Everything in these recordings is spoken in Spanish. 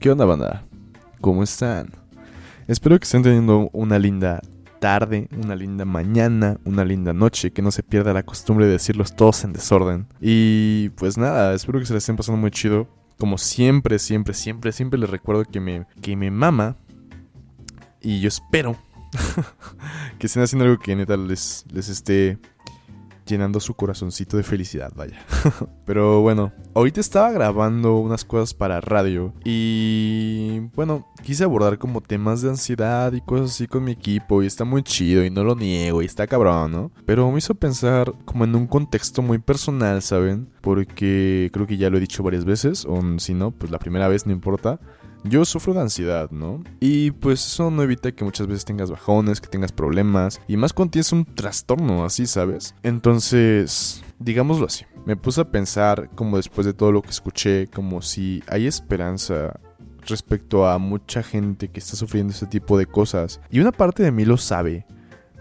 ¿Qué onda, banda? ¿Cómo están? Espero que estén teniendo una linda tarde, una linda mañana, una linda noche, que no se pierda la costumbre de decirlos todos en desorden. Y pues nada, espero que se la estén pasando muy chido. Como siempre, siempre, siempre, siempre les recuerdo que me, que me mama. Y yo espero que estén haciendo algo que neta les, les esté llenando su corazoncito de felicidad, vaya. Pero bueno, ahorita estaba grabando unas cosas para radio y bueno, quise abordar como temas de ansiedad y cosas así con mi equipo y está muy chido y no lo niego y está cabrón, ¿no? Pero me hizo pensar como en un contexto muy personal, ¿saben? Porque creo que ya lo he dicho varias veces, o si no, pues la primera vez no importa. Yo sufro de ansiedad, ¿no? Y pues eso no evita que muchas veces tengas bajones, que tengas problemas, y más cuando tienes un trastorno así, ¿sabes? Entonces, digámoslo así, me puse a pensar como después de todo lo que escuché, como si hay esperanza respecto a mucha gente que está sufriendo ese tipo de cosas. Y una parte de mí lo sabe,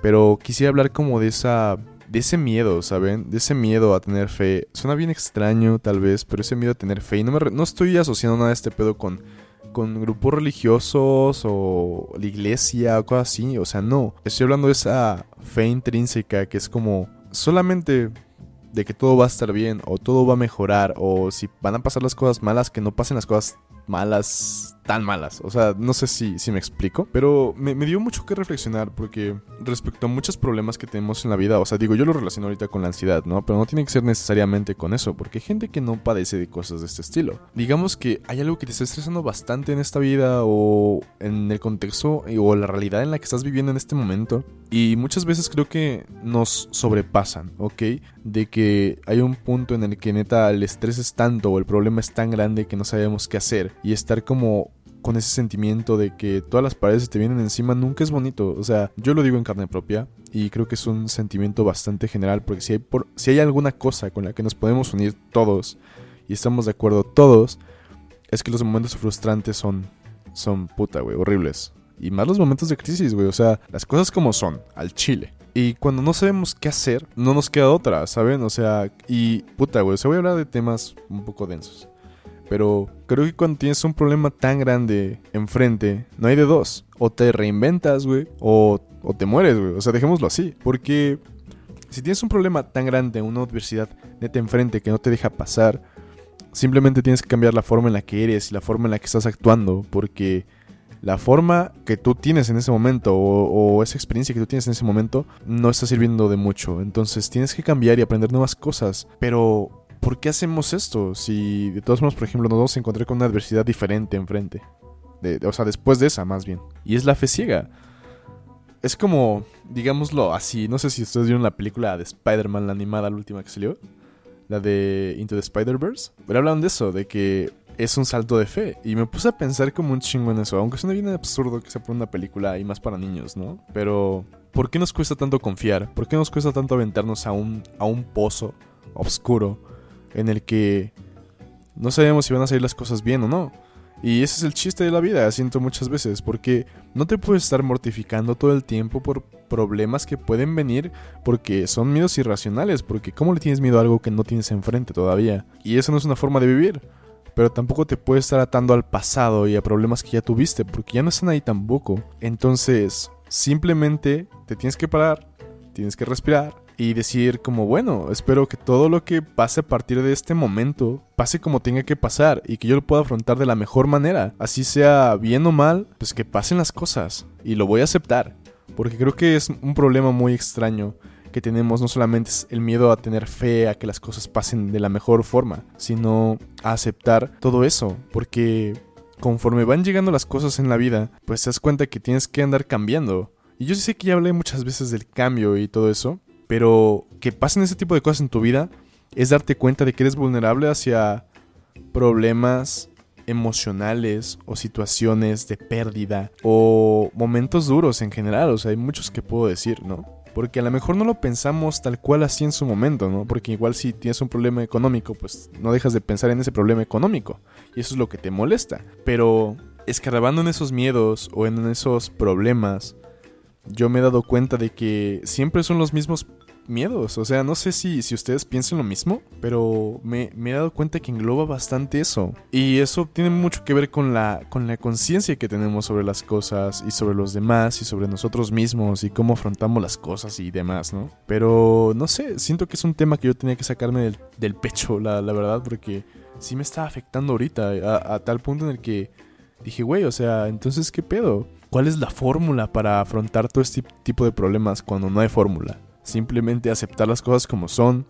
pero quisiera hablar como de esa de ese miedo, ¿saben? De ese miedo a tener fe. Suena bien extraño, tal vez, pero ese miedo a tener fe. Y no, me no estoy asociando nada de este pedo con con grupos religiosos o la iglesia o cosas así. O sea, no. Estoy hablando de esa fe intrínseca que es como solamente de que todo va a estar bien o todo va a mejorar o si van a pasar las cosas malas, que no pasen las cosas malas tan malas. O sea, no sé si, si me explico, pero me, dio mucho que reflexionar porque respecto a muchos problemas que tenemos en la vida, o sea, digo, yo lo relaciono ahorita con la ansiedad, ¿no? Pero no tiene que ser necesariamente con eso, porque hay gente que no padece de cosas de este estilo. Digamos que hay algo que te está estresando bastante en esta vida o en el contexto o la realidad en la que estás viviendo en este momento y muchas veces creo que nos sobrepasan, ¿ok? De que hay un punto en el que neta el estrés es tanto o el problema es tan grande que no sabemos qué hacer y estar como con ese sentimiento de que todas las paredes te vienen encima nunca es bonito. O sea, yo lo digo en carne propia y creo que es un sentimiento bastante general porque si hay, por, si hay alguna cosa con la que nos podemos unir todos y estamos de acuerdo todos, es que los momentos frustrantes son, son puta, güey, horribles. Y más los momentos de crisis, güey. O sea, las cosas como son, al chile. Y cuando no sabemos qué hacer, no nos queda otra, ¿saben? O sea, y puta, güey. O sea, voy a hablar de temas un poco densos. Pero creo que cuando tienes un problema tan grande enfrente, no hay de dos. O te reinventas, güey, o, o te mueres, güey. O sea, dejémoslo así. Porque si tienes un problema tan grande, una adversidad neta enfrente que no te deja pasar, simplemente tienes que cambiar la forma en la que eres y la forma en la que estás actuando. Porque la forma que tú tienes en ese momento o, o, esa experiencia que tú tienes en ese momento no está sirviendo de mucho. Entonces tienes que cambiar y aprender nuevas cosas. Pero ¿por qué hacemos esto? Si de todos modos, por ejemplo, nos vamos a encontrar con una adversidad diferente enfrente. o sea, después de esa, más bien. Y es la fe ciega. Es como, digámoslo así, no sé si ustedes vieron la película de Spider-Man, la animada, la última que salió. La de Into the Spider-Verse. Pero hablan de eso, de que es un salto de fe. Y me puse a pensar como un chingo en eso. Aunque suena bien absurdo que se ponga una película y más para niños, ¿no? Pero, ¿por qué nos cuesta tanto confiar? ¿Por qué nos cuesta tanto aventarnos a un, a un pozo oscuro en el que no sabemos si van a salir las cosas bien o no. Y ese es el chiste de la vida, siento muchas veces, porque no te puedes estar mortificando todo el tiempo por problemas que pueden venir porque son miedos irracionales, porque ¿cómo le tienes miedo a algo que no tienes enfrente todavía? Y eso no es una forma de vivir, pero tampoco te puedes estar atando al pasado y a problemas que ya tuviste, porque ya no están ahí tampoco. Entonces, simplemente te tienes que parar, tienes que respirar y decir como, bueno, espero que todo lo que pase a partir de este momento pase como tenga que pasar y que yo lo pueda afrontar de la mejor manera. Así sea bien o mal, pues que pasen las cosas y lo voy a aceptar. Porque creo que es un problema muy extraño que tenemos, no solamente es el miedo a tener fe a que las cosas pasen de la mejor forma, sino a aceptar todo eso. Porque conforme van llegando las cosas en la vida, pues te das cuenta que tienes que andar cambiando. Y yo sé que ya hablé muchas veces del cambio y todo eso, pero que pasen ese tipo de cosas en tu vida es darte cuenta de que eres vulnerable hacia problemas emocionales o situaciones de pérdida o momentos duros en general. O sea, hay muchos que puedo decir, ¿no? Porque a lo mejor no lo pensamos tal cual así en su momento, ¿no? Porque igual si tienes un problema económico, pues no dejas de pensar en ese problema económico. Y eso es lo que te molesta. Pero escarabando en esos miedos o en esos problemas, yo me he dado cuenta de que siempre son los mismos miedos. O sea, no sé si, si ustedes piensan lo mismo, pero me, me, he dado cuenta que engloba bastante eso. Y eso tiene mucho que ver con la, con la conciencia que tenemos sobre las cosas y sobre los demás y sobre nosotros mismos y cómo afrontamos las cosas y demás, ¿no? Pero no sé, siento que es un tema que yo tenía que sacarme del, del pecho, la, la, verdad, porque sí me está afectando ahorita a, a tal punto en el que dije, güey, o sea, entonces, ¿qué pedo? ¿Cuál es la fórmula para afrontar todo este tipo de problemas cuando no hay fórmula? Simplemente aceptar las cosas como son,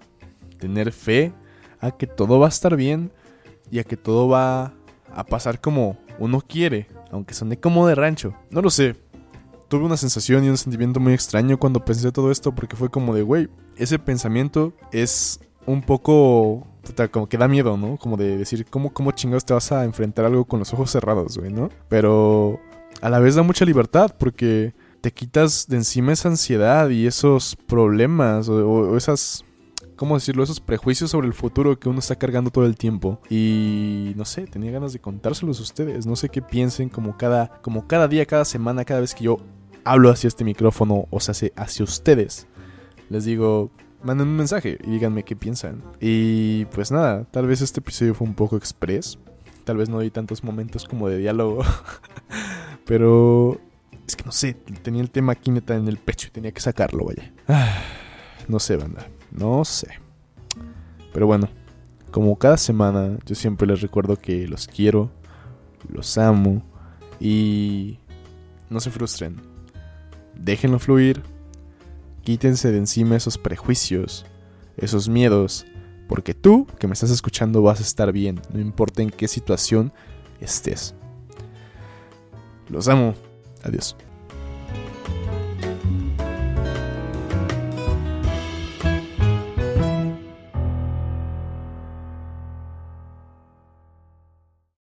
tener fe a que todo va a estar bien y a que todo va a pasar como uno quiere, aunque suene como de rancho. No lo sé. Tuve una sensación y un sentimiento muy extraño cuando pensé todo esto porque fue como de, güey, ese pensamiento es un poco como que da miedo, ¿no? Como de decir, ¿cómo, cómo chingados te vas a enfrentar algo con los ojos cerrados, güey, ¿no? Pero a la vez da mucha libertad porque te quitas de encima esa ansiedad y esos problemas o, esas ¿cómo decirlo? Esos prejuicios sobre el futuro que uno está cargando todo el tiempo. Y no sé, tenía ganas de contárselos a ustedes. No sé qué piensen como cada, como cada día, cada semana, cada vez que yo hablo hacia este micrófono o sea, hacia ustedes. Les digo, manden un mensaje y díganme qué piensan. Y pues nada, tal vez este episodio fue un poco express. Tal vez no di tantos momentos como de diálogo. Pero es que no sé, tenía el tema aquí en el pecho y tenía que sacarlo, vaya. no sé, banda, no sé. Pero bueno, como cada semana, yo siempre les recuerdo que los quiero, los amo y no se frustren. Déjenlo fluir, quítense de encima esos prejuicios, esos miedos, porque tú que me estás escuchando vas a estar bien, no importa en qué situación estés. Los amo. Adeus.